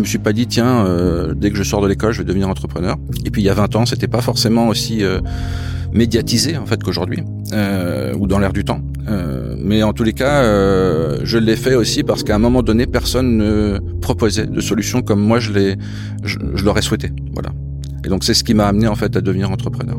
Je me suis pas dit tiens euh, dès que je sors de l'école je vais devenir entrepreneur. Et puis il y a 20 ans c'était pas forcément aussi euh, médiatisé en fait qu'aujourd'hui euh, ou dans l'air du temps. Mais en tous les cas je l'ai fait aussi parce qu'à un moment donné personne ne proposait de solution comme moi je l'ai je, je l'aurais souhaité. Voilà. Et donc c'est ce qui m'a amené en fait à devenir entrepreneur.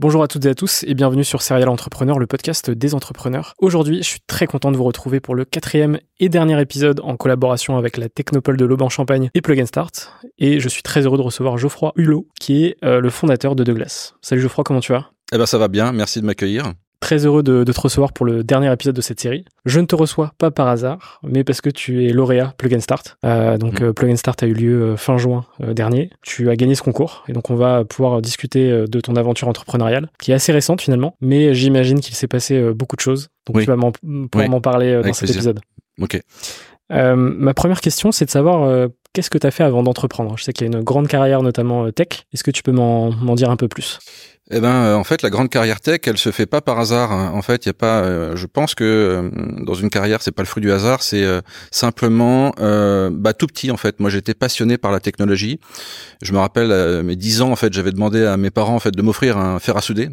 Bonjour à toutes et à tous et bienvenue sur Serial Entrepreneur, le podcast des entrepreneurs. Aujourd'hui, je suis très content de vous retrouver pour le quatrième et dernier épisode en collaboration avec la Technopole de l'Aube-en-Champagne et Plug and Start. Et je suis très heureux de recevoir Geoffroy Hulot, qui est euh, le fondateur de Douglas. Salut Geoffroy, comment tu vas? Eh ben ça va bien, merci de m'accueillir. Très heureux de, de, te recevoir pour le dernier épisode de cette série. Je ne te reçois pas par hasard, mais parce que tu es lauréat Plug and Start. Euh, donc mmh. euh, Plug and Start a eu lieu euh, fin juin dernier. Tu as gagné ce concours et donc on va pouvoir discuter de ton aventure entrepreneuriale, qui est assez récente finalement, mais j'imagine qu'il s'est passé beaucoup de choses. Donc Oui. tu vas m'en pouvoir Oui. m'en parler dans Avec cet plaisir. épisode. Ok. Euh, ma première question, c'est de savoir euh, qu'est-ce que tu as fait avant d'entreprendre? Je sais qu'il y a une grande carrière, notamment tech. Est-ce que tu peux m'en m'en dire un peu plus? Eh ben, euh, en fait, la grande carrière tech, elle se fait pas par hasard. hein. En fait, il y a pas. euh, je pense que euh, dans une carrière, c'est pas le fruit du hasard, c'est euh, simplement euh, bah, tout petit. En fait, moi, j'étais passionné par la technologie. Je me rappelle, à mes 10 ans, en fait, j'avais demandé à mes parents, en fait, de m'offrir un fer à souder.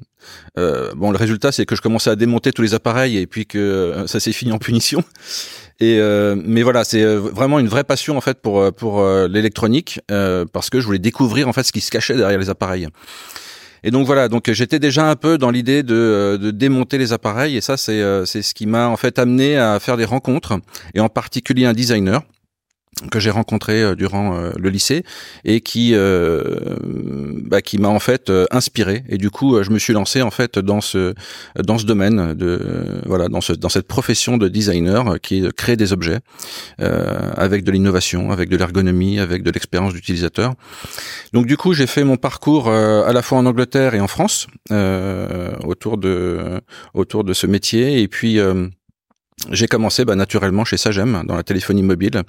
Euh, bon, le résultat, c'est que je commençais à démonter tous les appareils et puis que euh, ça s'est fini en punition. Et euh, mais voilà, c'est euh, vraiment une vraie passion en fait pour euh, pour euh, l'électronique euh, parce que je voulais découvrir en fait ce qui se cachait derrière les appareils. Et donc voilà, donc j'étais déjà un peu dans l'idée de, euh, de démonter les appareils. Et ça c'est euh, c'est ce qui m'a en fait amené à faire des rencontres et en particulier un designer que j'ai rencontré euh, durant euh, le lycée et qui euh, bah, qui m'a en fait euh, inspiré. Et du coup je me suis lancé en fait dans ce dans ce domaine de voilà dans ce dans cette profession de designer qui créer des objets euh, avec de l'innovation avec de l'ergonomie avec de l'expérience d'utilisateur. Donc du coup j'ai fait mon parcours à la fois en Angleterre et en France autour de autour de ce métier. Et puis j'ai commencé bah, naturellement chez Sagem dans la téléphonie mobile.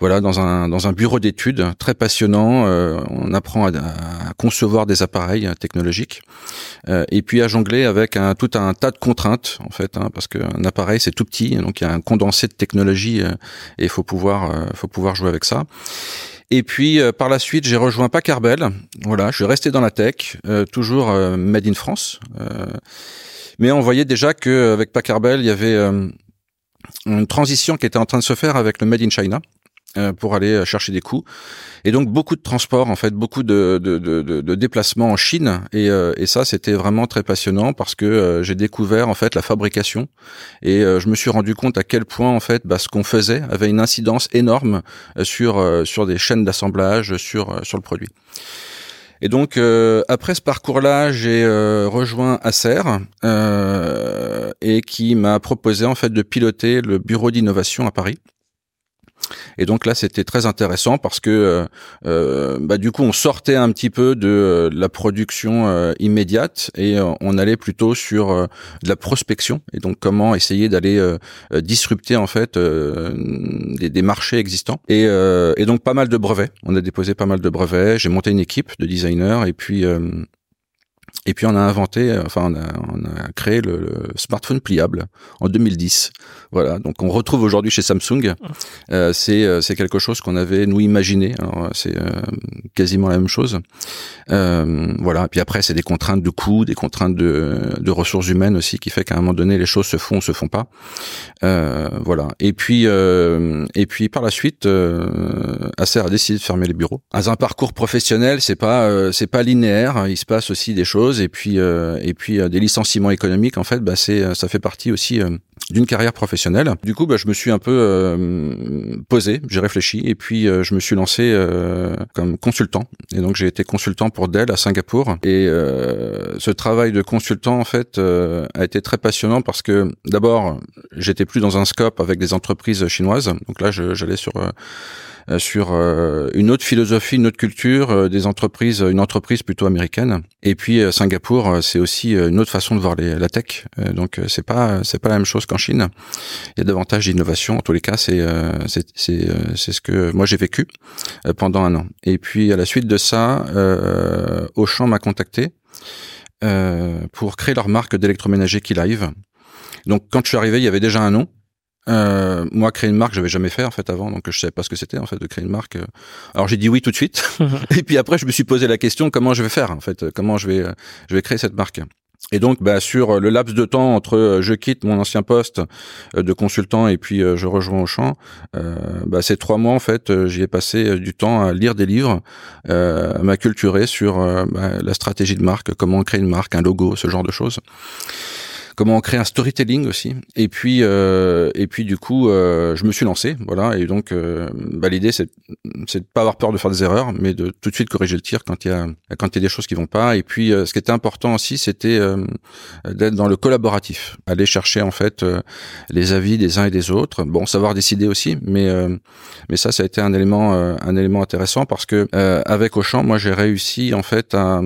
Voilà, dans un dans un bureau d'études très passionnant. euh, on apprend à, à concevoir des appareils technologiques euh, et puis à jongler avec un tout un tas de contraintes en fait, hein, parce qu'un appareil c'est tout petit, donc il y a un condensé de technologie euh, et il faut pouvoir euh, faut pouvoir jouer avec ça. Et puis euh, par la suite, j'ai rejoint Packard-Bell. Voilà, je suis resté dans la tech, euh, toujours euh, made in France. Euh, mais on voyait déjà que avec Packard-Bell, il y avait euh, une transition qui était en train de se faire avec le made in China. pour aller chercher des coûts. Et donc beaucoup de transports, en fait, beaucoup de, de, de, de déplacements en Chine. Et, et ça, c'était vraiment très passionnant parce que j'ai découvert en fait la fabrication et je me suis rendu compte à quel point en fait bah, ce qu'on faisait avait une incidence énorme sur sur des chaînes d'assemblage, sur sur le produit. Et donc euh, après ce parcours-là, j'ai euh, rejoint Acer euh, et qui m'a proposé en fait de piloter le bureau d'innovation à Paris. Et donc là, c'était très intéressant parce que euh, euh, bah, du coup, on sortait un petit peu de euh, la production immédiate et on allait plutôt sur de la prospection et donc comment essayer d'aller disrupter en fait des, des, marchés existants. Et, et, donc pas mal de brevets. On a déposé pas mal de brevets. J'ai monté une équipe de designers et puis et puis on a inventé, euh, enfin on a, on a créé le, smartphone pliable en 2010. Voilà, donc on retrouve aujourd'hui chez Samsung. Euh, c'est euh, c'est quelque chose qu'on avait nous imaginé. Alors c'est euh, quasiment la même chose. Euh, voilà. Et puis après c'est des contraintes de coûts, des contraintes de, de ressources humaines aussi qui fait qu'à un moment donné les choses se font, ou se font pas. voilà. Et puis et puis par la suite, Acer a décidé de fermer les bureaux. Dans un parcours professionnel, c'est pas c'est pas linéaire. Il se passe aussi des choses et puis euh, et puis euh, des licenciements économiques en fait bah c'est euh, ça fait partie aussi d'une carrière professionnelle. Du coup, bah, je me suis un peu posé, j'ai réfléchi et puis je me suis lancé comme consultant. Et donc j'ai été consultant pour Dell à Singapour. Et ce travail de consultant en fait a été très passionnant parce que d'abord j'étais plus dans un scope avec des entreprises chinoises. Donc là, j'allais sur euh, sur euh, une autre philosophie, une autre culture, euh, des entreprises, une entreprise plutôt américaine. Et puis Singapour, c'est aussi une autre façon de voir les, la tech. donc c'est pas c'est pas la même chose qu'en Chine. Il y a davantage d'innovation. En tous les cas, c'est c'est c'est ce que moi j'ai vécu pendant un an. Et puis à la suite de ça, Auchan m'a contacté pour créer leur marque d'électroménager Keylive. Donc quand je suis arrivé, il y avait déjà un nom. Euh, moi, créer une marque, j'avais jamais fait en fait avant, donc je savais pas ce que c'était en fait de créer une marque. Alors j'ai dit oui tout de suite, et puis après je me suis posé la question comment je vais faire en fait, comment je vais euh, je vais créer cette marque. Et donc, bah, sur le laps de temps entre euh, je quitte mon ancien poste de consultant et puis je rejoins au champ, bah, ces trois mois en fait, j'y ai passé du temps à lire des livres, à m'acculturer sur bah, la stratégie de marque, comment créer une marque, un logo, ce genre de choses comment créer un storytelling aussi. Et puis euh, et puis du coup, euh, je me suis lancé, voilà. Et donc, euh, bah, l'idée c'est c'est de pas avoir peur de faire des erreurs, mais de tout de suite corriger le tir quand il y a quand il y a des choses qui vont pas. Et puis, ce qui était important aussi, c'était d'être dans le collaboratif, aller chercher en fait les avis des uns et des autres. Bon, savoir décider aussi, mais mais ça, ça a été un élément un élément intéressant parce que avec Auchan, moi, j'ai réussi en fait à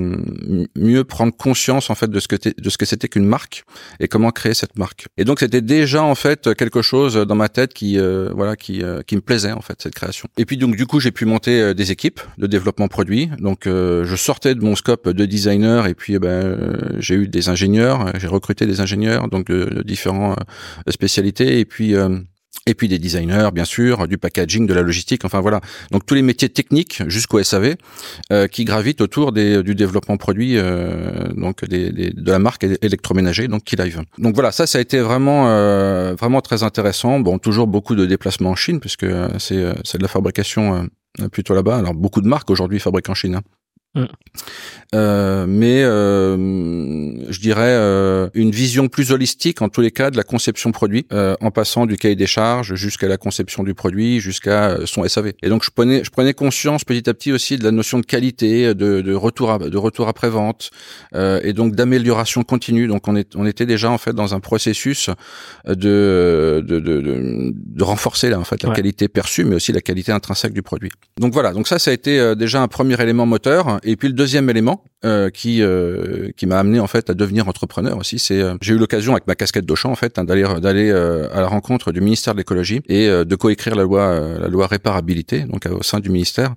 mieux prendre conscience en fait de ce que de ce que c'était qu'une marque et comment créer cette marque. Et donc c'était déjà en fait quelque chose dans ma tête qui euh, voilà qui euh, qui me plaisait en fait cette création. Et puis donc du coup j'ai pu monter euh, des équipes de développement produit. Donc je sortais de mon scope de designer et puis ben j'ai eu des ingénieurs, j'ai recruté des ingénieurs donc de, de différentes spécialités et puis et puis des designers, bien sûr, du packaging, de la logistique, enfin voilà. Donc tous les métiers techniques jusqu'au SAV euh, qui gravitent autour des, du développement produit, euh, donc des, des, de la marque électroménager, donc Keylive. Donc voilà, ça, ça a été vraiment, euh, vraiment très intéressant. Bon, toujours beaucoup de déplacements en Chine puisque c'est, c'est de la fabrication plutôt là-bas. Alors beaucoup de marques aujourd'hui fabriquent en Chine. Hein. Mm. Euh, mais euh, je dirais euh, une vision plus holistique en tous les cas de la conception produit, euh, en passant du cahier des charges jusqu'à la conception du produit, jusqu'à euh, son SAV. Et donc je prenais, je prenais conscience petit à petit aussi de la notion de qualité, de, de retour, à, de retour après vente, et donc d'amélioration continue. Donc on, est, on était déjà en fait dans un processus de de, de, de, de renforcer là en fait la qualité perçue, mais aussi la qualité intrinsèque du produit. Donc voilà, donc ça ça a été déjà un premier élément moteur et puis le deuxième élément euh, qui euh, qui m'a amené en fait à devenir entrepreneur aussi, c'est euh, j'ai eu l'occasion avec ma casquette d'Auchan en fait hein, d'aller d'aller à la rencontre du ministère de l'écologie et de coécrire la loi la loi réparabilité donc au sein du ministère.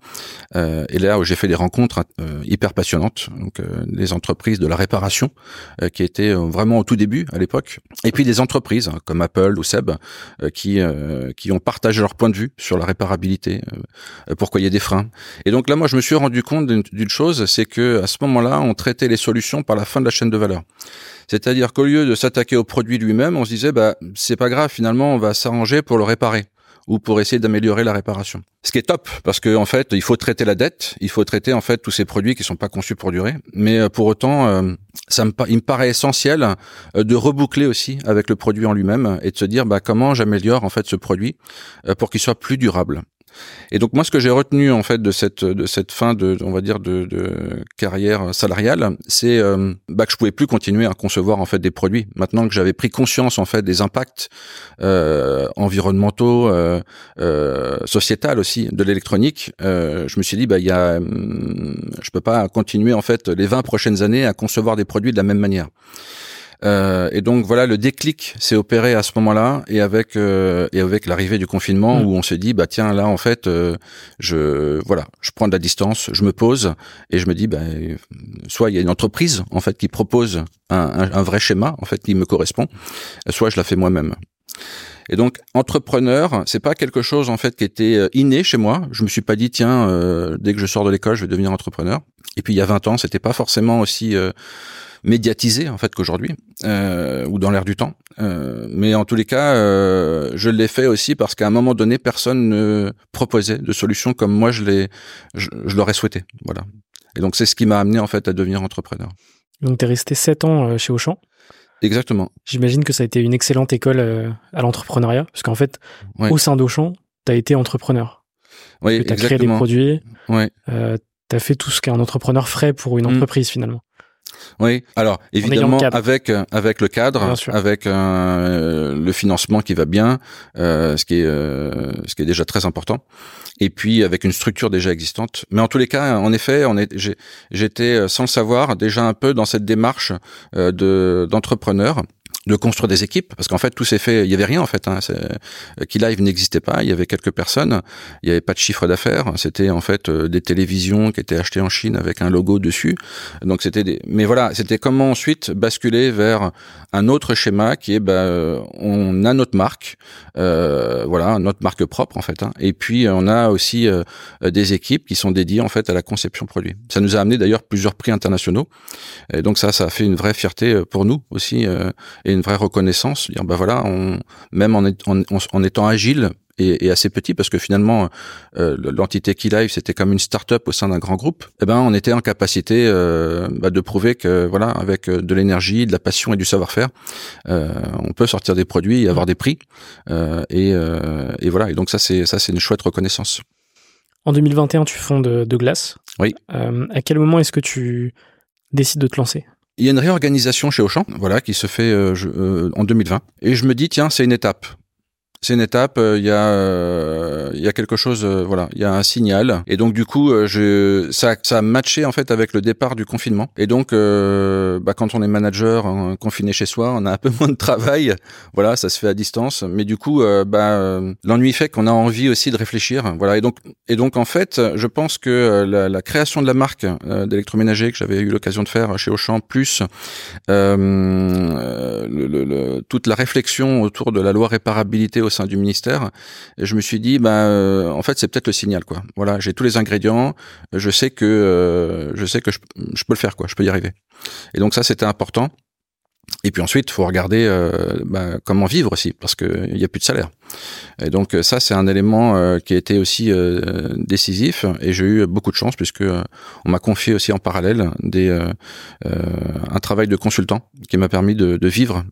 et là où j'ai fait des rencontres hyper passionnantes donc les entreprises de la réparation qui étaient vraiment au tout début à l'époque et puis des entreprises hein, comme Apple ou Seb qui qui ont partagé leur point de vue sur la réparabilité, pourquoi il y a des freins. Et donc là moi je me suis rendu compte d'une chose c'est que à ce moment-là, on traitait les solutions par la fin de la chaîne de valeur. C'est-à-dire qu'au lieu de s'attaquer au produit lui-même, on se disait bah c'est pas grave, finalement on va s'arranger pour le réparer. ou pour essayer d'améliorer la réparation. Ce qui est top parce que en fait, il faut traiter la dette, il faut traiter en fait tous ces produits qui sont pas conçus pour durer. Mais euh, pour autant, euh, ça me, il me paraît essentiel euh, de reboucler aussi avec le produit en lui-même et de se dire bah, comment j'améliore en fait ce produit pour qu'il soit plus durable. Et donc moi, ce que j'ai retenu en fait de cette de cette fin de on va dire de, de carrière salariale, c'est euh, bah, que je pouvais plus continuer à concevoir en fait des produits. Maintenant que j'avais pris conscience en fait des impacts euh, environnementaux, euh, euh, sociétal aussi de l'électronique, euh, je me suis dit bah il y a, hum, je peux pas continuer en fait les 20 prochaines années à concevoir des produits de la même manière. Euh, et donc voilà, le déclic s'est opéré à ce moment-là et avec euh, et avec l'arrivée du confinement mm. où on s'est dit bah tiens là en fait euh, je voilà je prends de la distance, je me pose et je me dis bah soit il y a une entreprise en fait qui propose un, un, vrai schéma en fait qui me correspond, soit je la fais moi-même. Et donc entrepreneur, c'est pas quelque chose en fait qui était inné chez moi. Je me suis pas dit tiens dès que je sors de l'école je vais devenir entrepreneur. Et puis il y a 20 ans, c'était pas forcément aussi médiatisé en fait qu'aujourd'hui euh, ou dans l'air du temps. Euh, mais en tous les cas, euh, je l'ai fait aussi parce qu'à un moment donné, personne ne proposait de solution comme moi je l'ai, je, l'aurais souhaité. Voilà. Et donc c'est ce qui m'a amené en fait à devenir entrepreneur. Donc tu es resté sept ans euh, chez Auchan? Exactement. J'imagine que ça a été une excellente école euh, à l'entrepreneuriat, parce qu'en fait, au sein d'Auchan, tu as été entrepreneur. Oui, tu as créé des produits. Oui. Euh, tu as fait tout ce qu'un entrepreneur ferait pour une mm. entreprise finalement. Oui, alors évidemment avec euh, avec le cadre, avec euh, le financement qui va bien, euh, ce qui est euh, ce qui est déjà très important, et puis avec une structure déjà existante. Mais en tous les cas, en effet, on est j'étais euh, sans le savoir déjà un peu dans cette démarche de d'entrepreneur de construire des équipes parce qu'en fait tout s'est fait il y avait rien en fait hein, Key Live n'existait pas il y avait quelques personnes il y avait pas de chiffre d'affaires c'était en fait euh, des télévisions qui étaient achetées en Chine avec un logo dessus. Donc c'était des mais voilà c'était comment ensuite basculer vers un autre schéma qui est bah, on a notre marque euh, voilà notre marque propre en fait hein, et puis on a aussi euh, des équipes qui sont dédiées en fait à la conception produit. Ça nous a amené d'ailleurs plusieurs prix internationaux. Et donc ça ça a fait une vraie fierté euh, pour nous aussi euh, une vraie reconnaissance, dire bah voilà, on, même en, en, en étant agile et, et, assez petit, parce que finalement euh, l'entité Key c'était comme une start-up au sein d'un grand groupe, eh ben on était en capacité euh, bah, de prouver que voilà, avec euh, de l'énergie, de la passion et du savoir-faire, euh, on peut sortir des produits et avoir des prix. Et, et, voilà, et donc ça c'est ça c'est une chouette reconnaissance. En 2021, tu fondes de glace. Oui. à quel moment est-ce que tu décides de te lancer? Il y a une réorganisation chez Auchan, voilà, qui se fait euh, euh, en 2020. Et je me dis, tiens, c'est une étape c'est une étape. Euh, il y a euh, il y a quelque chose. Euh, voilà, il y a un signal. Et donc du coup, je ça ça a matché en fait avec le départ du confinement. Et donc, bah, quand on est manager confiné chez soi, on a un peu moins de travail. Voilà, ça se fait à distance. Mais du coup, bah l'ennui fait qu'on a envie aussi de réfléchir. Voilà. Et donc et donc en fait, je pense que la, création de la marque d'électroménager que j'avais eu l'occasion de faire chez Auchan, plus le, le, toute la réflexion autour de la loi réparabilité sein du ministère. Et je me suis dit, bah, euh, en fait, c'est peut-être le signal, quoi. Voilà, j'ai tous les ingrédients. Je sais que euh, je sais que je, je, peux le faire, quoi. Je peux y arriver. Et donc ça, c'était important. Et puis ensuite, faut regarder euh, bah, comment vivre aussi, parce qu'il n'y a plus de salaire. Et donc ça, c'est un élément euh, qui a été aussi euh, décisif. Et j'ai eu beaucoup de chance puisque on m'a confié aussi en parallèle des, un travail de consultant qui m'a permis de, de vivre,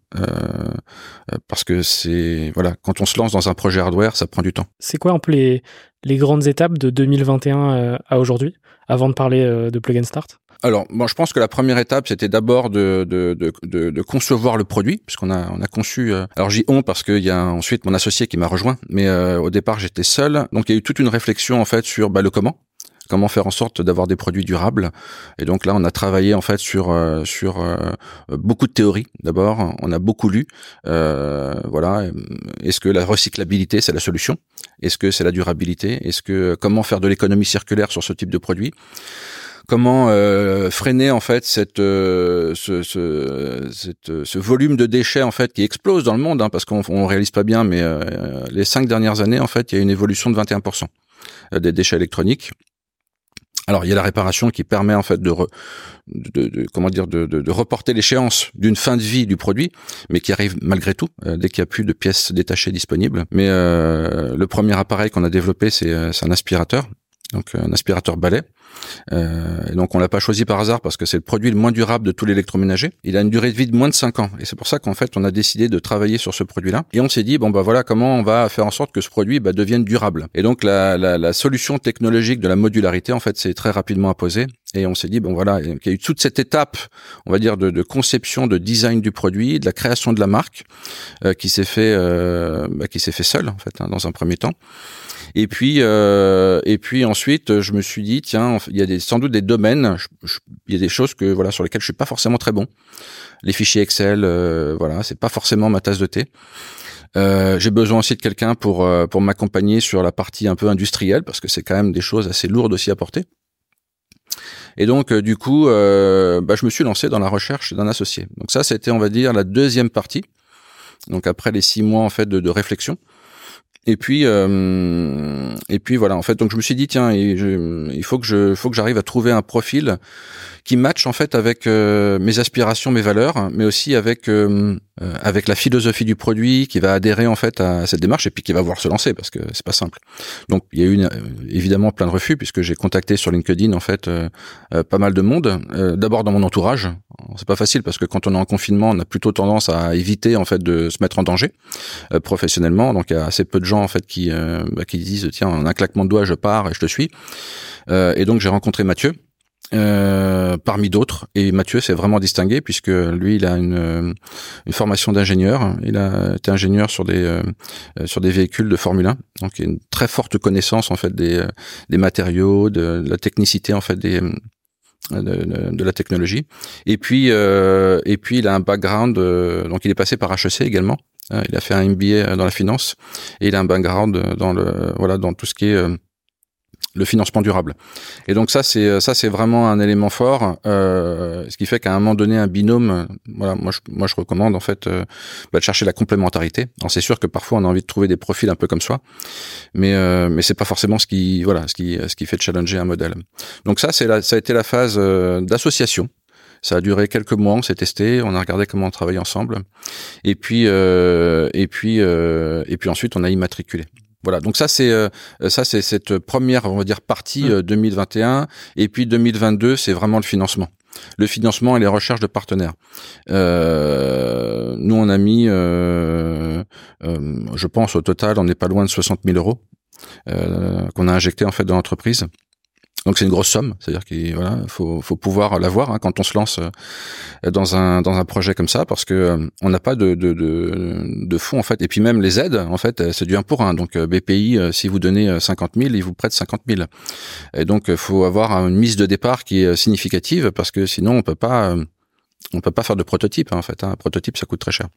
parce que c'est voilà, quand on se lance dans un projet hardware, ça prend du temps. C'est quoi un peu les, les grandes étapes de 2021 à aujourd'hui, avant de parler de Plug and Start? Alors, moi, je pense que la première étape, c'était d'abord de, de, de, de, concevoir le produit, puisqu'on a, on a conçu. Euh, alors, j'y on parce qu'il y a ensuite mon associé qui m'a rejoint, mais euh, au départ, j'étais seul. Donc, il y a eu toute une réflexion en fait sur bah, le comment comment faire en sorte d'avoir des produits durables. Et donc là, on a travaillé en fait sur euh, sur beaucoup de théories. D'abord, on a beaucoup lu. voilà, est-ce que la recyclabilité c'est la solution? Est-ce que c'est la durabilité? Est-ce que comment faire de l'économie circulaire sur ce type de produit? Comment euh, freiner en fait cette, euh, ce, volume de déchets en fait qui explose dans le monde, hein, parce qu'on on réalise pas bien, mais euh, les cinq dernières années en fait, il y a une évolution de 21% des déchets électroniques Alors il y a la réparation qui permet en fait de, de, comment dire de, reporter l'échéance d'une fin de vie du produit, mais qui arrive malgré tout euh, dès qu'il n'y a plus de pièces détachées disponibles. Mais euh, le premier appareil qu'on a développé c'est un aspirateur donc un aspirateur balai. Euh, et donc on l'a pas choisi par hasard parce que c'est le produit le moins durable de tout l'électroménager. Il a une durée de vie de moins de 5 ans et c'est pour ça qu'en fait on a décidé de travailler sur ce produit-là et on s'est dit bon bah voilà comment on va faire en sorte que ce produit bah, devienne durable. Et donc la, solution technologique de la modularité en fait c'est très rapidement imposé et on s'est dit bon voilà il y a eu toute cette étape on va dire de, de conception, de design du produit, de la création de la marque euh, qui s'est fait euh, bah, qui s'est fait seul en fait hein, dans un premier temps. Et puis, euh, et puis ensuite, je me suis dit, tiens, il y a des, sans doute des domaines, il y a des choses que voilà sur lesquelles je suis pas forcément très bon. Les fichiers Excel, euh, voilà, c'est pas forcément ma tasse de thé. Euh, j'ai besoin aussi de quelqu'un pour euh, pour m'accompagner sur la partie un peu industrielle parce que c'est quand même des choses assez lourdes aussi à porter. Et donc du coup, bah, je me suis lancé dans la recherche d'un associé. Donc ça, c'était on va dire la deuxième partie. Donc après les six mois en fait de réflexion. Et puis, euh, et puis voilà. En fait, donc je me suis dit tiens, il faut que je, faut que j'arrive à trouver un profil qui match en fait avec euh, mes aspirations, mes valeurs, mais aussi avec euh, euh, avec la philosophie du produit, qui va adhérer en fait à cette démarche et puis qui va voir se lancer parce que c'est pas simple. Donc il y a eu évidemment plein de refus puisque j'ai contacté sur LinkedIn en fait pas mal de monde. D'abord dans mon entourage, c'est pas facile parce que quand on est en confinement, on a plutôt tendance à éviter en fait de se mettre en danger professionnellement. Donc il y a assez peu de en fait qui bah, qui disent tiens en un claquement de doigts je pars et je te suis. et donc j'ai rencontré Mathieu euh, parmi d'autres. Et Mathieu s'est vraiment distingué puisque lui, il a une, une formation d'ingénieur. Il a été ingénieur sur des euh, sur des véhicules de Formule 1, donc il a une très forte connaissance en fait des des matériaux, de, la technicité en fait des de, de, la technologie. Et puis euh, et puis il a un background, donc il est passé par HEC également. Il a fait un MBA dans la finance et il a un background dans le voilà dans tout ce qui est le financement durable. Et donc ça c'est ça c'est vraiment un élément fort, euh, ce qui fait qu'à un moment donné un binôme, voilà moi je moi je recommande en fait euh, bah, de chercher la complémentarité. Alors c'est sûr que parfois on a envie de trouver des profils un peu comme soi, mais euh, mais c'est pas forcément ce qui voilà ce qui ce qui fait challenger un modèle. Donc ça c'est la, ça a été la phase euh, d'association. Ça a duré quelques mois, on s'est testé, on a regardé comment on travaille ensemble, et puis euh, et puis et puis ensuite on a immatriculé. Voilà, donc ça c'est euh, ça c'est cette première on va dire partie 2021 mmh. euh, et puis 2022 c'est vraiment le financement. Le financement et les recherches de partenaires. Euh, nous on a mis, je pense au total on n'est pas loin de 60 000 euros qu'on a injecté en fait dans l'entreprise. Donc c'est une grosse somme, c'est-à-dire qu'il faut, pouvoir l'avoir hein, quand on se lance euh, dans un projet comme ça, parce que euh, on n'a pas de, de, fonds en fait, et puis même les aides en fait, c'est du 1 pour 1. Donc euh, BPI, si vous donnez 50 000, il vous prête 50 000. Et donc faut avoir une mise de départ qui est significative, parce que sinon on peut pas on peut pas faire de prototype hein, en fait. Hein. Un prototype ça coûte très cher.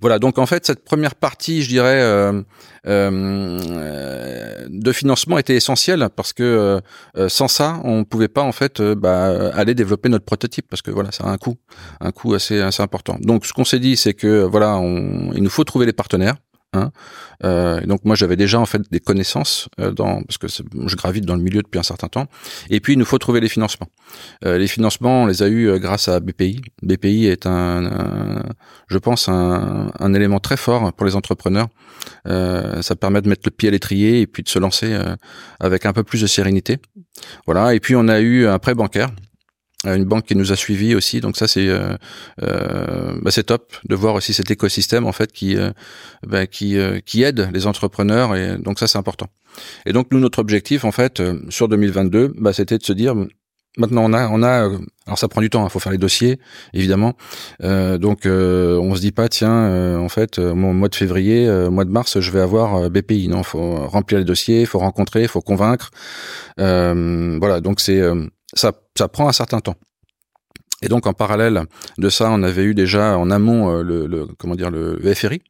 Voilà, donc en fait, cette première partie, je dirais, euh, euh, de financement était essentielle parce que euh, sans ça, on pouvait pas en fait bah, aller développer notre prototype parce que voilà, ça a un coût, un coût assez important. Donc, ce qu'on s'est dit, c'est que voilà, il nous faut trouver les partenaires. Hein. Euh, donc moi j'avais déjà en fait des connaissances euh, dans parce que je gravite dans le milieu depuis un certain temps. Et puis il nous faut trouver les financements. Euh, les financements on les a eus grâce à BPI. BPI est un, je pense un, un, élément très fort pour les entrepreneurs. ça permet de mettre le pied à l'étrier et puis de se lancer avec un peu plus de sérénité. Voilà. Et puis on a eu un prêt bancaire une banque qui nous a suivis aussi. Donc ça c'est euh, euh, bah, c'est top de voir aussi cet écosystème en fait qui euh, bah, qui euh, qui aide les entrepreneurs et donc ça c'est important. Et donc nous notre objectif en fait sur 2022, bah, c'était de se dire Maintenant, on a, on a, alors ça prend du temps. Il hein, faut faire les dossiers, évidemment. Euh, donc, euh, on se dit pas, tiens, en fait, au mois de février, mois de mars, je vais avoir BPI. Non, faut remplir les dossiers, faut rencontrer, faut convaincre. voilà. Donc c'est ça, ça prend un certain temps. Et donc en parallèle de ça, on avait eu déjà en amont euh, le, le comment dire le FRI,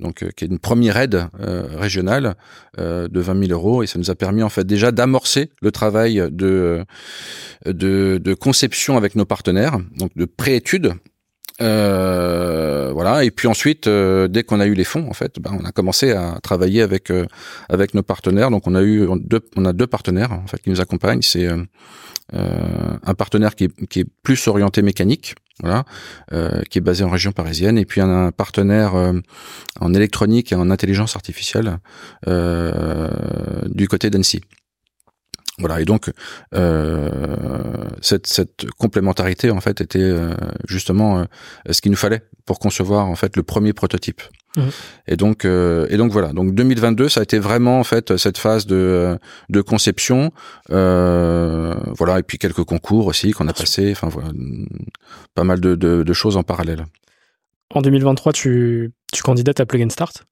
donc euh, qui est une première aide euh, régionale de 20 000 euros, et ça nous a permis en fait déjà d'amorcer le travail de, de, de conception avec nos partenaires, donc de préétude Euh, voilà. Et puis ensuite, euh, dès qu'on a eu les fonds, en fait, ben, on a commencé à travailler avec euh, avec nos partenaires. Donc on a eu deux, on a deux partenaires en fait qui nous accompagnent. C'est un partenaire qui est, qui est plus orienté mécanique, voilà, qui est basé en région parisienne, et puis un partenaire en électronique et en intelligence artificielle du côté d'Annecy. Voilà, et donc euh, cette, cette, complémentarité en fait était euh, justement euh, ce qu'il nous fallait pour concevoir en fait le premier prototype. Mmh. Et donc euh, et donc voilà, donc 2022 ça a été vraiment en fait cette phase de de conception, voilà, et puis quelques concours aussi qu'on a passé, enfin voilà, pas mal de, de, de choses en parallèle. En 2023, tu, tu candidates à Plug and Start.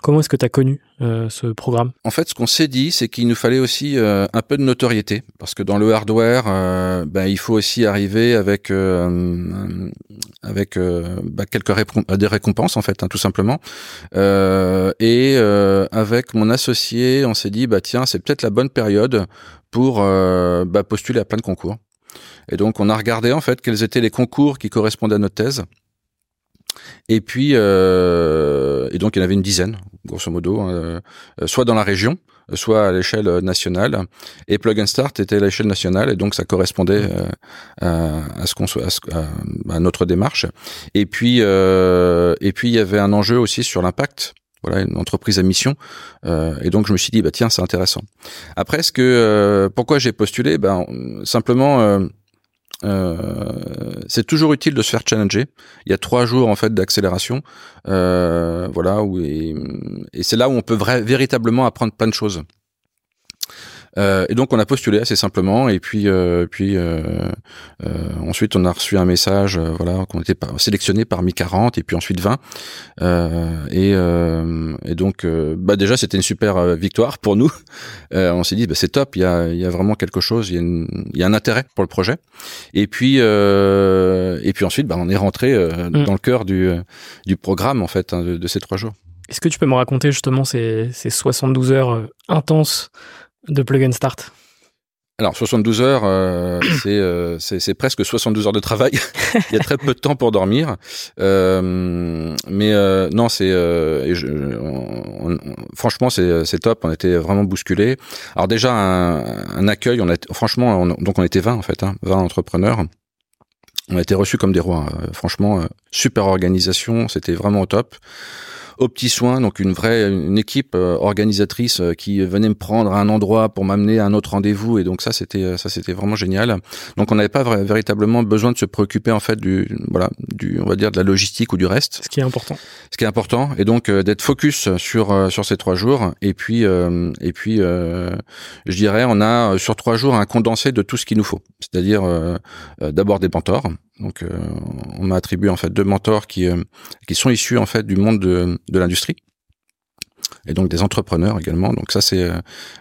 Comment est-ce que tu as connu euh, ce programme? En fait, ce qu'on s'est dit, c'est qu'il nous fallait aussi euh, un peu de notoriété, parce que dans le hardware, euh, ben, il faut aussi arriver avec avec ben, quelques des récompenses en fait, hein, tout simplement. et avec mon associé, on s'est dit bah tiens, c'est peut-être la bonne période pour bah, postuler à plein de concours. Et donc, on a regardé en fait quels étaient les concours qui correspondaient à notre thèse. Et puis, euh, et donc il y en avait une dizaine, grosso modo, hein, euh, soit dans la région, soit à l'échelle nationale. Et Plug and Start était à l'échelle nationale, et donc ça correspondait euh, à, ce qu'on à, à, notre démarche. Et puis, euh, et puis il y avait un enjeu aussi sur l'impact. Voilà, une entreprise à mission. Euh, et donc je me suis dit, bah tiens, c'est intéressant. Après, ce que pourquoi j'ai postulé? Ben simplement euh, c'est toujours utile de se faire challenger. Il y a trois jours en fait d'accélération, euh, voilà, et c'est là où on peut véritablement apprendre plein de choses. Euh, et donc on a postulé assez simplement. Et puis euh, puis euh, ensuite on a reçu un message voilà qu'on était sélectionné parmi 40 et puis ensuite 20 et, et donc bah déjà c'était une super victoire pour nous. On s'est dit bah, c'est top il y a il y a vraiment quelque chose il y a il y a un intérêt pour le projet. Et puis et puis ensuite bah, on est rentré mm. dans le cœur du du programme en fait hein, de, de, ces trois jours. Est-ce que tu peux me raconter justement ces, ces 72 heures intenses de plug and start alors 72 heures, euh, euh, c'est c'est presque 72 heures de travail. Il y a très peu de temps pour dormir, euh, mais euh, non, c'est euh, franchement c'est c'est top. On était vraiment bousculés. Alors déjà un, un accueil, on a franchement donc on était 20 en fait, hein, 20 entrepreneurs. On a été reçus comme des rois. Hein. Franchement, super organisation, c'était vraiment au top au petit soin, donc une vraie une équipe euh, organisatrice euh, qui venait me prendre à un endroit pour m'amener à un autre rendez-vous et donc ça c'était euh, ça c'était vraiment génial. Donc on n'avait pas véritablement besoin de se préoccuper en fait du voilà du on va dire de la logistique ou du reste. Ce qui est important. Ce qui est important et donc d'être focus sur sur ces trois jours et puis et puis je dirais on a sur trois jours un condensé de tout ce qu'il nous faut, c'est-à-dire d'abord des mentors donc, euh, on m'a attribué en fait deux mentors qui euh, qui sont issus en fait du monde de, de l'industrie et donc des entrepreneurs également. Donc ça c'est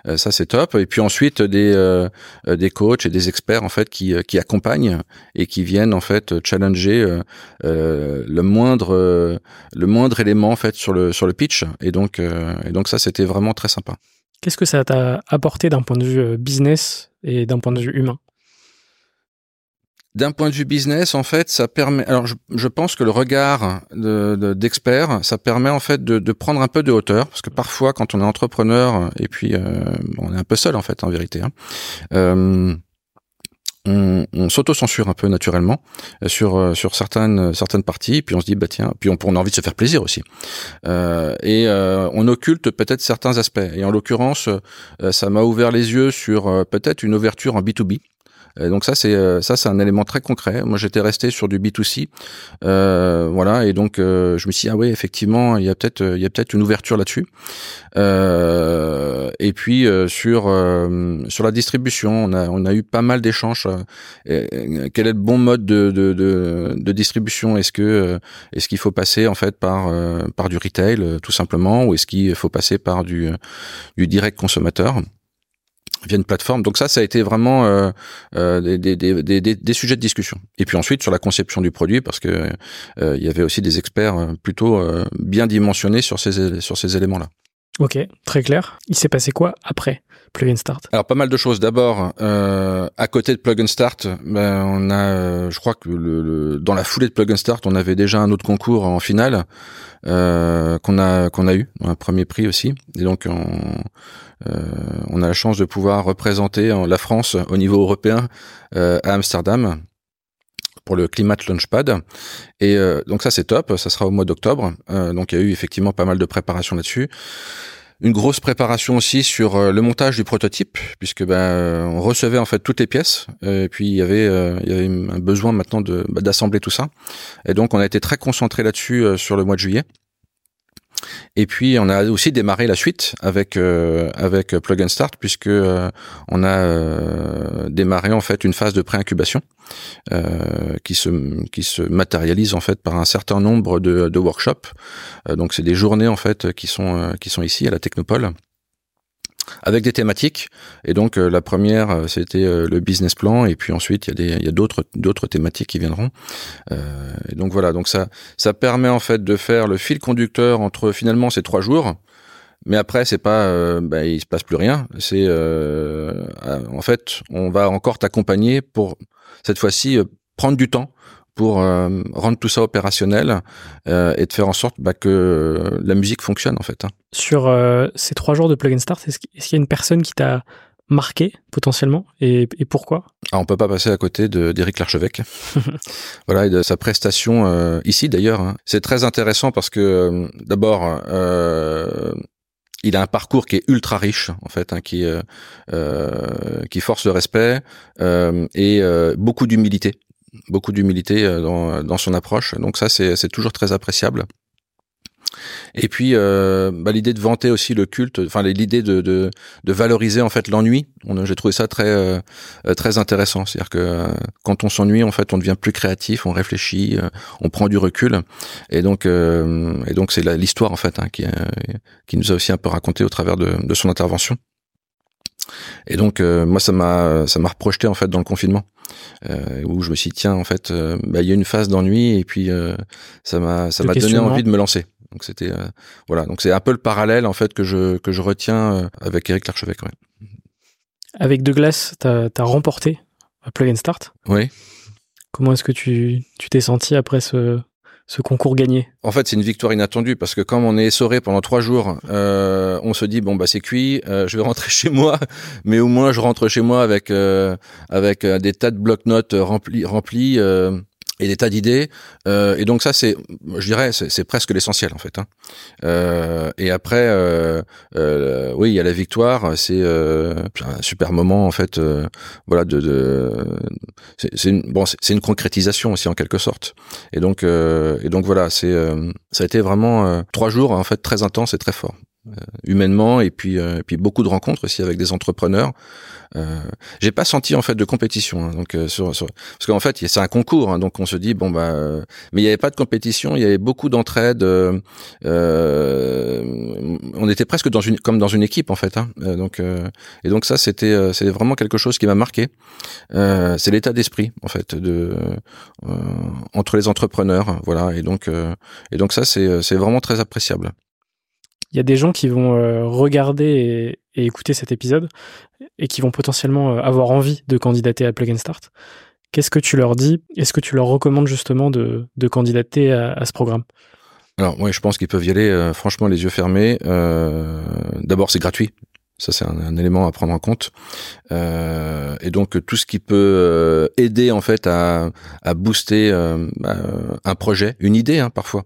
euh, ça c'est top. Et puis ensuite des des coachs et des experts en fait qui qui accompagnent et qui viennent en fait challenger le moindre le moindre élément en fait sur le sur le pitch. Et donc et donc ça c'était vraiment très sympa. Qu'est-ce que ça t'a apporté d'un point de vue business et d'un point de vue humain? D'un point de vue business, en fait, ça permet. Alors, je, pense que le regard d'expert, ça permet en fait de, prendre un peu de hauteur, parce que parfois, quand on est entrepreneur, et puis euh, on est un peu seul en fait, en vérité. Hein, euh, on, on s'auto-censure un peu naturellement euh, sur sur certaines certaines parties, puis on se dit bah tiens, puis on, on a envie de se faire plaisir aussi, et on occulte peut-être certains aspects. Et en l'occurrence, ça m'a ouvert les yeux sur peut-être une ouverture en B 2 B donc ça c'est euh, ça c'est un élément très concret. Moi j'étais resté sur du B2C, euh, voilà, et donc euh, je me suis dit ah ouais effectivement il y a peut-être il y a peut-être une ouverture là-dessus. Euh, et puis sur sur la distribution, on a on a eu pas mal d'échanges. quel est le bon mode de de, de, de distribution? Est-ce que est-ce qu'il faut passer en fait par par du retail tout simplement, ou est-ce qu'il faut passer par du du direct consommateur? Via une plateforme. Donc ça, ça a été vraiment euh, euh des, sujets de discussion. Et puis ensuite sur la conception du produit, parce que euh, il y avait aussi des experts plutôt bien dimensionnés sur ces sur ces éléments-là. Ok, très clair. Il s'est passé quoi après Plug and Start? Alors pas mal de choses. D'abord, euh, à côté de Plug and Start, ben, on a, euh, je crois que le, dans la foulée de Plug and Start, on avait déjà un autre concours en finale euh, qu'on a qu'on a eu, un premier prix aussi. Et donc on, euh, on a la chance de pouvoir représenter la France au niveau européen euh, à Amsterdam pour le Climate Launchpad. Et euh, donc ça c'est top, ça sera au mois d'octobre. Euh, donc il y a eu effectivement pas mal de préparation là-dessus. Une grosse préparation aussi sur euh, le montage du prototype, puisque ben on recevait en fait toutes les pièces, et puis il y avait un besoin maintenant de bah, d'assembler tout ça. Et donc on a été très concentré là-dessus sur le mois de juillet. Et puis on a aussi démarré la suite avec euh, avec Plug and Start puisque euh, on a euh, démarré en fait une phase de pré-incubation qui se qui se matérialise en fait par un certain nombre de, de workshops. donc c'est des journées en fait qui sont qui sont ici à la Technopole avec des thématiques. Et donc euh, la première, euh, c'était euh, le business plan, et puis ensuite il y a d'autres, d'autres thématiques qui viendront. et donc voilà, donc ça, ça permet en fait de faire le fil conducteur entre finalement ces trois jours. Mais après, c'est pas, bah, il se passe plus rien. C'est, en fait, on va encore t'accompagner pour cette fois-ci prendre du temps pour euh, rendre tout ça opérationnel euh, et de faire en sorte bah, que la musique fonctionne en fait. Hein. Sur euh, ces trois jours de Plug and Start, est-ce qu'il y a une personne qui t'a marqué potentiellement? Et, et pourquoi? Ah, On peut pas passer à côté d'Éric Larchevêque. voilà, et de sa prestation ici d'ailleurs. Hein. C'est très intéressant parce que d'abord, il a un parcours qui est ultra riche en fait, hein, qui qui force le respect et beaucoup d'humilité beaucoup d'humilité euh, dans, dans son approche. Donc ça, c'est toujours très appréciable. Et puis euh, bah, l'idée de vanter aussi le culte, enfin l'idée de, de, valoriser en fait l'ennui. J'ai trouvé ça très euh, très intéressant. C'est-à-dire que quand on s'ennuie, en fait, on devient plus créatif, on réfléchit, on prend du recul. Et donc et donc c'est l'histoire en fait hein, qui qui nous a aussi un peu raconté au travers de, de son intervention. Et donc moi ça m'a ça m'a reprojeté en fait dans le confinement euh, où je me suis dit, tiens, en fait, euh, bah, il y a une phase d'ennui et puis euh, ça m'a ça m'a donné envie de me lancer. Donc c'était voilà, donc c'est un peu le parallèle en fait que je que je retiens avec Eric Larchevêque. Ouais. Avec Douglas, tu as, remporté Plug and Start? Oui. Comment est-ce que tu tu t'es senti après ce ce concours gagné. En fait, c'est une victoire inattendue parce que comme on est essoré pendant trois jours, euh, on se dit bon bah c'est cuit, euh, je vais rentrer chez moi, mais au moins je rentre chez moi avec euh, avec des tas de blocs-notes remplis remplis et des tas d'idées. Euh, et donc ça, c'est, je dirais, c'est presque l'essentiel en fait. Hein. Euh, et après, euh, euh oui, il y a la victoire. C'est euh, un super moment en fait. Euh, voilà, de, de c'est une, bon, c'est une concrétisation aussi en quelque sorte. Et donc, et donc voilà, c'est, ça a été vraiment trois jours en fait très intense et très fort. Humainement et puis et puis beaucoup de rencontres aussi avec des entrepreneurs euh, j'ai pas senti en fait de compétition. Hein, donc euh, sur, sur, parce qu'en fait c'est un concours, hein, donc on se dit bon bah, euh, mais il n'y avait pas de compétition, il y avait beaucoup d'entraide. Euh, on était presque dans une comme dans une équipe en fait. Hein, donc et donc ça c'était c'est vraiment quelque chose qui m'a marqué. c'est l'état d'esprit en fait de entre les entrepreneurs, voilà. Et donc et donc ça c'est c'est vraiment très appréciable. Il y a des gens qui vont regarder et écouter cet épisode et qui vont potentiellement euh, avoir envie de candidater à Plug and Start. Qu'est-ce que tu leur dis? Est-ce que tu leur recommandes justement de, candidater à, ce programme? Alors moi je pense qu'ils peuvent y aller euh, franchement les yeux fermés. Euh, D'abord c'est gratuit, ça, c'est un, élément à prendre en compte. Euh, et donc, tout ce qui peut euh, aider en fait à, à booster euh, un projet, une idée hein, parfois,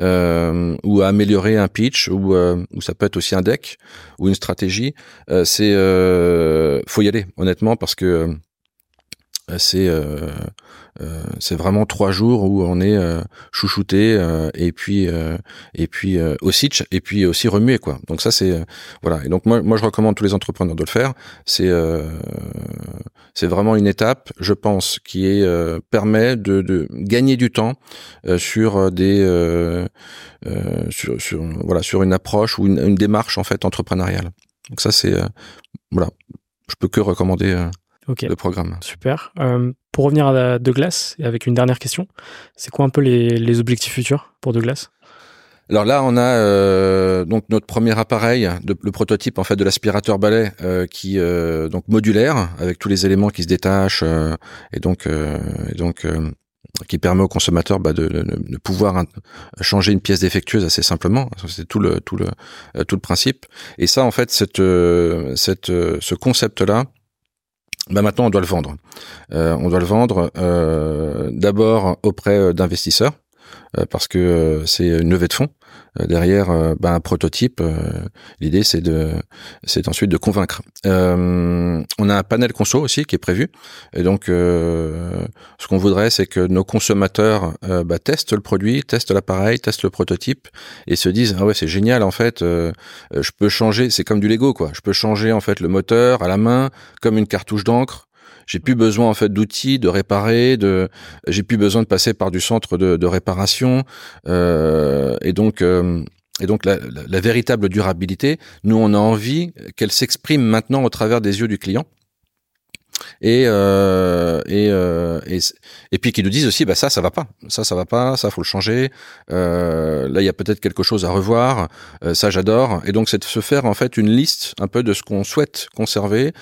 euh, ou à améliorer un pitch, ou, ou ça peut être aussi un deck ou une stratégie. c'est faut y aller honnêtement parce que c'est euh, c'est vraiment trois jours où on est euh, chouchouté euh, et puis et puis aussi et puis aussi remué quoi. Donc ça c'est voilà. Et donc moi moi je recommande tous les entrepreneurs de le faire. C'est c'est vraiment une étape, je pense, qui est permet de, de gagner du temps sur des sur, sur voilà sur une approche ou une, une démarche en fait entrepreneuriale. Donc ça c'est voilà, je peux que recommander le programme. Super. Euh, pour revenir à Douglas, et avec une dernière question, c'est quoi un peu les, objectifs futurs pour Douglas alors là, on a euh, donc notre premier appareil, de, le prototype en fait de l'aspirateur balai, euh, qui euh, donc modulaire avec tous les éléments qui se détachent et donc et donc qui permet au consommateur bah, de, de, pouvoir changer une pièce défectueuse assez simplement. C'est tout le tout le tout le principe. Et ça, en fait, cette cette ce concept là. Bah maintenant, on doit le vendre. on doit le vendre d'abord auprès d'investisseurs parce que c'est une levée de fonds. Euh, derrière ben, un prototype. Euh, l'idée, c'est de, c'est ensuite de convaincre. on a un panel conso aussi qui est prévu. Et donc, ce qu'on voudrait, c'est que nos consommateurs bah, testent le produit, testent l'appareil, testent le prototype et se disent ah ouais c'est génial en fait. je peux changer, c'est comme du Lego quoi. Je peux changer en fait le moteur à la main comme une cartouche d'encre. J'ai plus besoin en fait d'outils, de réparer, de j'ai plus besoin de passer par du centre de, de réparation. Euh, et donc euh, et donc la, la, véritable durabilité, nous on a envie qu'elle s'exprime maintenant au travers des yeux du client. Et, euh, et, euh, et, et puis qu'ils nous disent aussi bah ça ça va pas. Ça ça va pas. Ça faut le changer. Euh, là il y a peut-être quelque chose à revoir. Euh, ça j'adore. Et donc c'est de se faire en fait une liste un peu de ce qu'on souhaite conserver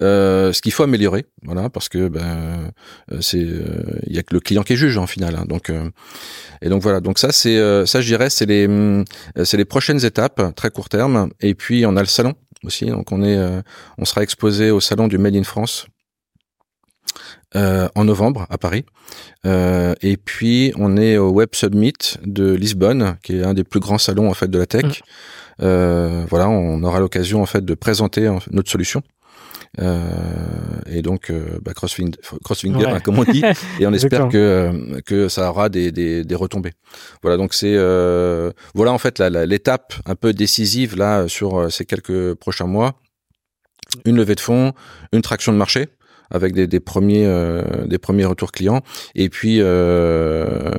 euh, ce qu'il faut améliorer, voilà, parce que ben euh, c'est euh, il y a que le client qui est juge en final. Hein, donc et donc voilà, donc ça c'est ça je dirais c'est les c'est les prochaines étapes très court terme. Et puis on a le salon aussi, donc on est on sera exposé au salon du Made in France. en novembre à Paris. et puis on est au Web Summit de Lisbonne, qui est un des plus grands salons en fait de la tech. Mmh. voilà, on aura l'occasion en fait de présenter notre solution. Euh, et donc euh, bah, crossfinger, crossfinger hein, comme on dit, et on espère que que ça aura des, des, des retombées. Voilà, donc c'est euh, voilà en fait l'étape un peu décisive là sur ces quelques prochains mois. Une levée de fonds, une traction de marché avec des, des premiers euh, des premiers retours clients et puis euh,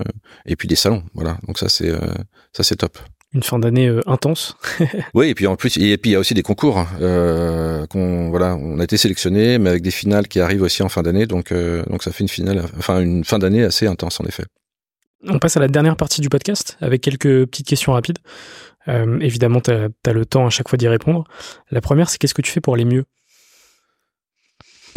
et puis des salons voilà donc ça c'est ça c'est top une fin d'année euh, intense. oui, et puis en plus, et puis il y a aussi des concours. Euh, qu'on voilà, on a été sélectionné, mais avec des finales qui arrivent aussi en fin d'année, donc euh, donc ça fait une finale, enfin une fin d'année assez intense en effet. On passe à la dernière partie du podcast avec quelques petites questions rapides. Euh, évidemment, tu as, le temps à chaque fois d'y répondre. La première, c'est qu'est-ce que tu fais pour aller mieux?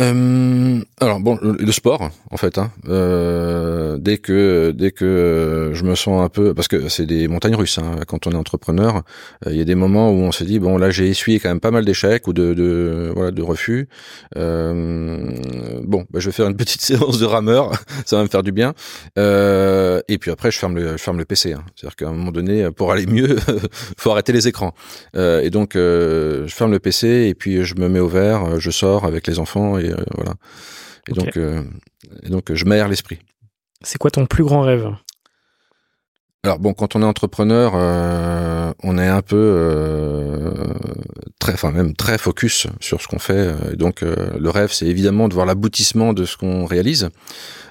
Euh, alors bon, le, sport en fait. Hein, euh, dès que dès que je me sens un peu, parce que c'est des montagnes russes. Hein, quand on est entrepreneur, euh, il y a des moments où on se dit bon là j'ai essuyé quand même pas mal d'échecs ou de, de voilà de refus. Euh, bon, bah, je vais faire une petite séance de rameur, ça va me faire du bien. Euh, et puis après je ferme le je ferme le PC. Hein. C'est-à-dire qu'à un moment donné, pour aller mieux, faut arrêter les écrans. et donc je ferme le PC et puis je me mets au vert, je sors avec les enfants et euh, voilà. Et donc, euh, et donc, je m'aère l'esprit. C'est quoi ton plus grand rêve? Alors bon, quand on est entrepreneur, euh, on est un peu euh, très, enfin même très focus sur ce qu'on fait. Et donc euh, le rêve, c'est évidemment de voir l'aboutissement de ce qu'on réalise.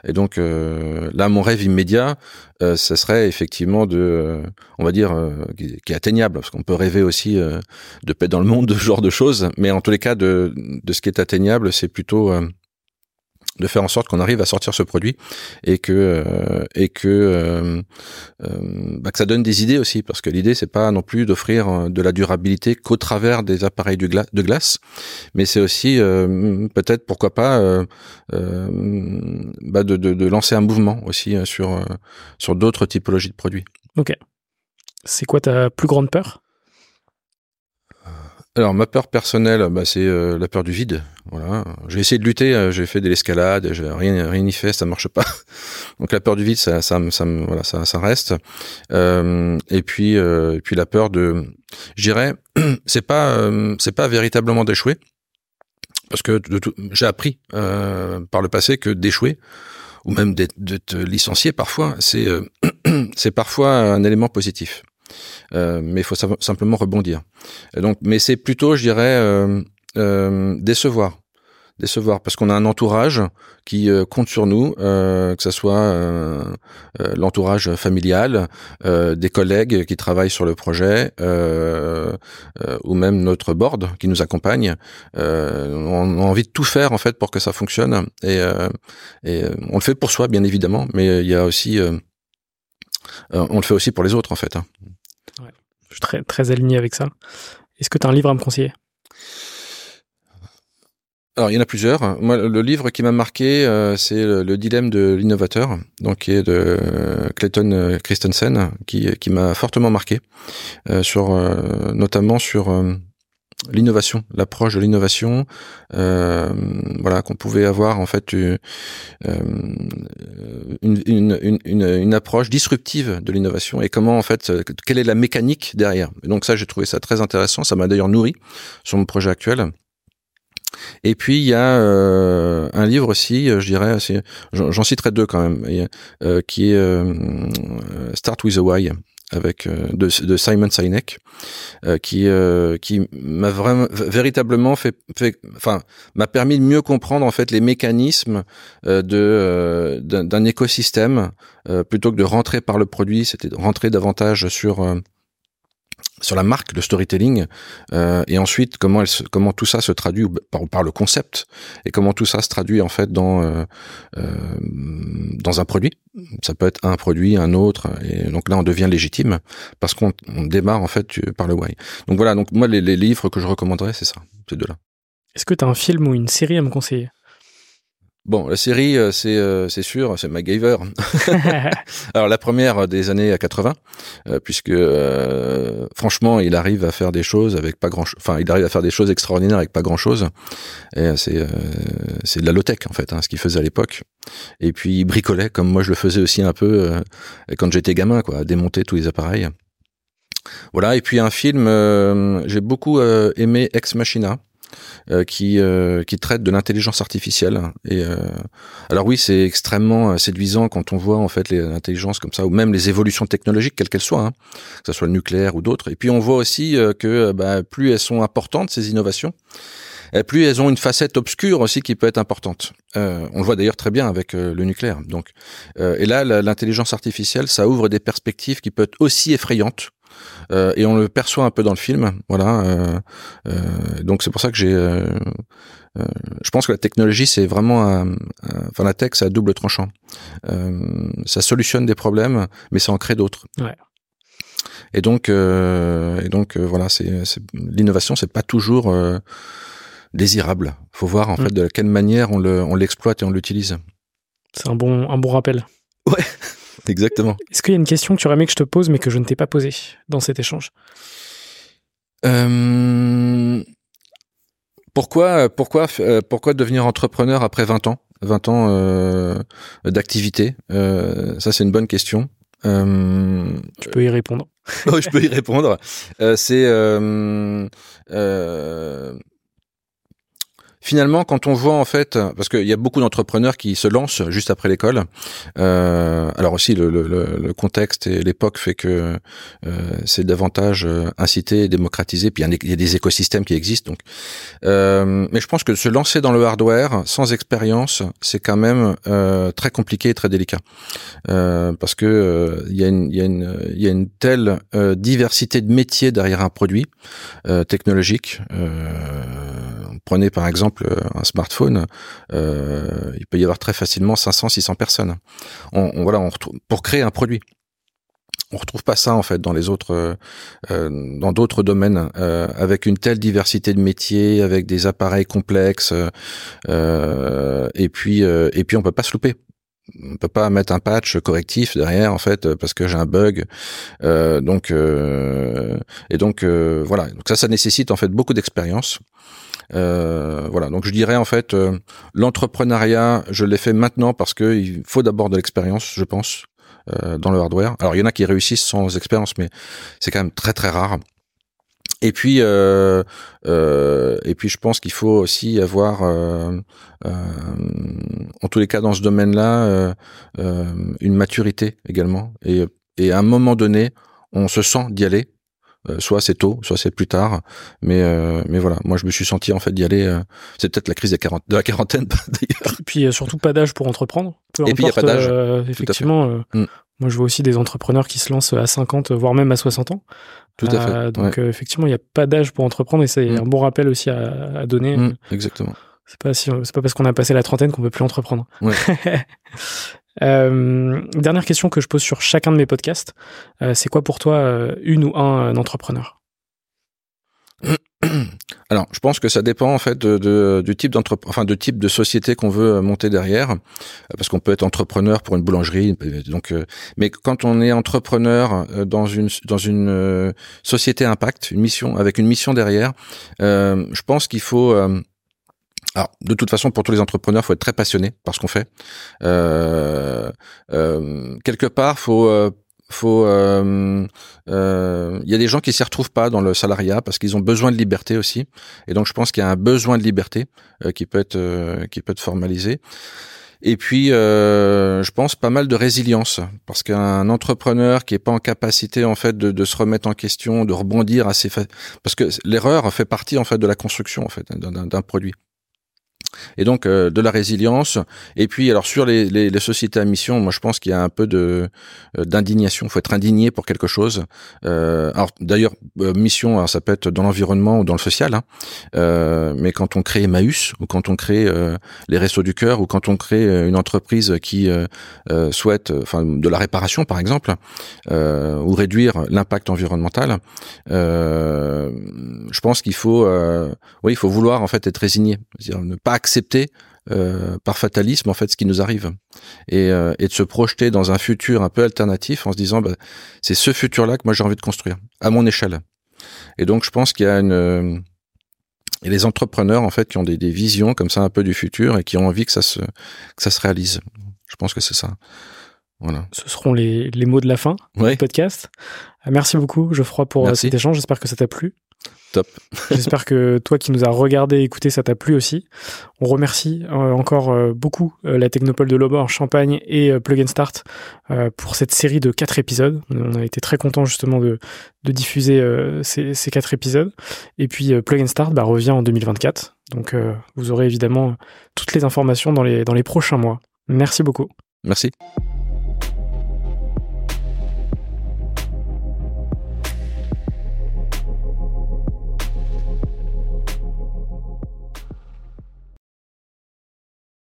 Et donc là, mon rêve immédiat, ça serait effectivement de, on va dire, qui, est atteignable, parce qu'on peut rêver aussi de paix dans le monde, de ce genre de choses. Mais en tous les cas, de, de ce qui est atteignable, c'est plutôt de faire en sorte qu'on arrive à sortir ce produit et que euh, et que euh, euh, bah, que ça donne des idées aussi parce que l'idée c'est pas non plus d'offrir de la durabilité qu'au travers des appareils de, de glace mais c'est aussi peut-être pourquoi pas bah, de, de, de, lancer un mouvement aussi sur sur d'autres typologies de produits. Ok. C'est quoi ta plus grande peur? Alors ma peur personnelle, bah, c'est euh, la peur du vide. Voilà, j'ai essayé de lutter, euh, j'ai fait de l'escalade, rien rien n'y fait, ça marche pas. Donc la peur du vide, ça ça ça voilà, ça, ça reste. Euh, et puis et puis la peur de, je dirais, c'est pas c'est pas véritablement d'échouer, parce que j'ai appris par le passé que d'échouer ou même d'être licencié parfois, c'est c'est parfois un élément positif. Euh, mais il faut simplement rebondir. donc, mais c'est plutôt, je dirais, euh, euh, décevoir décevoir parce qu'on a un entourage qui compte sur nous, que ce soit l'entourage familial, des collègues qui travaillent sur le projet, ou même notre board qui nous accompagne. on a envie de tout faire en fait pour que ça fonctionne et, et on le fait pour soi bien évidemment, mais il y a aussi on le fait aussi pour les autres en fait. Hein. Je suis très, aligné avec ça. Est-ce que tu as un livre à me conseiller? Alors il y en a plusieurs. Moi, le livre qui m'a marqué, euh, c'est le, dilemme de l'innovateur, qui est de Clayton Christensen, qui, qui m'a fortement marqué euh, sur, notamment sur l'innovation, l'approche de l'innovation, euh, voilà, qu'on pouvait avoir en fait euh, une, une, une, une, approche disruptive de l'innovation et comment en fait, quelle est la mécanique derrière. donc ça, j'ai trouvé ça très intéressant. Ça m'a d'ailleurs nourri sur mon projet actuel. Et puis il y a euh, un livre aussi, je dirais, j'en citerai deux quand même, qui est Start with a Why avec euh, de, Simon Sinek euh, qui euh, qui m'a vraiment véritablement fait, fait enfin m'a permis de mieux comprendre en fait les mécanismes de d'un écosystème plutôt que de rentrer par le produit c'était de rentrer davantage sur sur la marque, le storytelling, euh, et ensuite comment tout ça se traduit par, le concept et comment tout ça se traduit en fait dans euh, euh, dans un produit. Ça peut être un produit, un autre, et donc là on devient légitime parce qu'on démarre en fait par le why. Donc voilà, donc moi les, les livres que je recommanderais c'est ça, ces deux-là. Est-ce que tu as un film ou une série à me conseiller? Bon, la série, euh, c'est euh, c'est sûr, c'est MacGyver. Alors la première des années 80, euh, puisque franchement, il arrive à faire des choses avec pas grand, enfin, il arrive à faire des choses extraordinaires avec pas grand chose. Et c'est c'est de la low tech en fait, hein, ce qu'il faisait à l'époque. Et puis il bricolait, comme moi je le faisais aussi un peu quand j'étais gamin, quoi, à démonter tous les appareils. Voilà. Et puis un film, j'ai beaucoup aimé Ex Machina. Euh, qui euh, qui traite de l'intelligence artificielle. Et euh, alors oui, c'est extrêmement séduisant quand on voit en fait l'intelligence comme ça, ou même les évolutions technologiques, quelles qu'elles soient, hein, que ce soit le nucléaire ou d'autres. Et puis on voit aussi que bah, plus elles sont importantes ces innovations, plus elles ont une facette obscure aussi qui peut être importante. Euh, on le voit d'ailleurs très bien avec le nucléaire. Donc, euh, et là, l'intelligence artificielle, ça ouvre des perspectives qui peuvent être aussi effrayantes euh, et on le perçoit un peu dans le film. Voilà. Euh, euh, donc c'est pour ça que j'ai. je pense que la technologie, c'est vraiment, un, enfin la tech, c'est à double tranchant. ça solutionne des problèmes, mais ça en crée d'autres. Ouais. Et donc, et donc voilà, c'est l'innovation, c'est pas toujours désirable. Faut voir en mm. fait de quelle manière on l'exploite et on l'utilise. C'est un bon, un bon rappel. Ouais. Exactement. Est-ce qu'il y a une question que tu aurais aimé que je te pose mais que je ne t'ai pas posée dans cet échange? Euh, Pourquoi, pourquoi, euh, pourquoi devenir entrepreneur après 20 ans? 20 ans euh, d'activité Ça, c'est une bonne question. tu peux y répondre. je peux y répondre. c'est finalement, quand on voit en fait, parce qu'il y a beaucoup d'entrepreneurs qui se lancent juste après l'école. Euh, alors aussi, le, le, le contexte et l'époque fait que euh, c'est davantage euh, incité et démocratisé. Puis il y, a des écosystèmes qui existent. Donc, euh, mais je pense que se lancer dans le hardware sans expérience, c'est quand même euh, très compliqué et très délicat, euh, parce que il y y y a une telle diversité de métiers derrière un produit technologique. Prenez par exemple euh, un smartphone, euh, il peut y avoir très facilement 500, 600 personnes. On, voilà, on retrouve, pour créer un produit. On retrouve pas ça en fait dans les autres, euh, dans d'autres domaines, avec une telle diversité de métiers, avec des appareils complexes, et puis et puis on peut pas se louper on peut pas mettre un patch correctif derrière en fait parce que j'ai un bug donc et donc voilà donc ça ça nécessite en fait beaucoup d'expérience euh, voilà, donc je dirais en fait euh, l'entrepreneuriat, je l'ai fait maintenant parce que il faut d'abord de l'expérience, je pense, euh, dans le hardware. Alors il y en a qui réussissent sans expérience, mais c'est quand même très très rare. Et puis, et puis, je pense qu'il faut aussi avoir, en tous les cas, dans ce domaine-là, une maturité également. Et, et à un moment donné, on se sent d'y aller euh, soit c'est tôt, soit c'est plus tard. Mais euh, mais voilà, moi je me suis senti en fait d'y aller. Euh, c'est peut-être la crise de la quarantaine d'ailleurs. Et puis surtout pas d'âge pour entreprendre. et puis il n'y a pas d'âge. effectivement, mm. Moi je vois aussi des entrepreneurs qui se lancent à 50, voire même à 60 ans. Tout à fait. donc effectivement, il n'y a pas d'âge pour entreprendre et c'est mm. un bon rappel aussi à, à donner. Mm, exactement. C'est pas si, pas parce qu'on a passé la trentaine qu'on peut plus entreprendre. Ouais. dernière question que je pose sur chacun de mes podcasts. c'est quoi pour toi une ou un entrepreneur? alors, je pense que ça dépend en fait de, du type d'entre, enfin de type de société qu'on veut monter derrière, parce qu'on peut être entrepreneur pour une boulangerie. Donc, euh, mais quand on est entrepreneur euh, dans une dans une euh, société impact, une mission avec une mission derrière, je pense qu'il faut alors, de toute façon, pour tous les entrepreneurs, faut être très passionné par ce qu'on fait. Euh, euh, quelque part, faut faut euh, euh, il y a des gens qui s'y retrouvent pas dans le salariat parce qu'ils ont besoin de liberté aussi. Et donc je pense qu'il y a un besoin de liberté euh, qui peut être qui peut être formalisé. Et puis je pense pas mal de résilience parce qu'un entrepreneur qui est pas en capacité en fait de, de se remettre en question de rebondir assez parce que l'erreur fait partie en fait de la construction en fait d'un produit et donc euh, de la résilience. Et puis alors sur les, les, les sociétés à mission, moi je pense qu'il y a un peu de euh, d'indignation. Il faut être indigné pour quelque chose. Euh, alors d'ailleurs mission, alors, ça peut être dans l'environnement ou dans le social. Hein. mais quand on crée Emmaüs ou quand on crée les Restos du cœur ou quand on crée une entreprise qui souhaite, enfin de la réparation par exemple, ou réduire l'impact environnemental, je pense qu'il faut, oui, il faut vouloir en fait être résigné, dire ne pas accepter euh, par fatalisme en fait ce qui nous arrive. Et, euh, et, de se projeter dans un futur un peu alternatif en se disant bah, c'est ce futur là que moi j'ai envie de construire à mon échelle. Et donc je pense qu'il y a une euh, et les entrepreneurs en fait qui ont des, des, visions comme ça un peu du futur et qui ont envie que ça se que ça se réalise. Je pense que c'est ça. Voilà. Ce seront les, les mots de la fin du podcast. Merci beaucoup Geoffroy pour cet échange. J'espère que ça t'a plu Top. J'espère que toi qui nous as regardé et écouté, ça t'a plu aussi. On remercie euh, encore euh, beaucoup euh, la Technopole de Lobor, Champagne et Plug and Start pour cette série de quatre épisodes. On a été très content justement de, de diffuser ces, ces, quatre épisodes. Et puis Plug and Start bah, revient en 2024. Donc vous aurez évidemment toutes les informations dans les, dans les prochains mois. Merci beaucoup. Merci.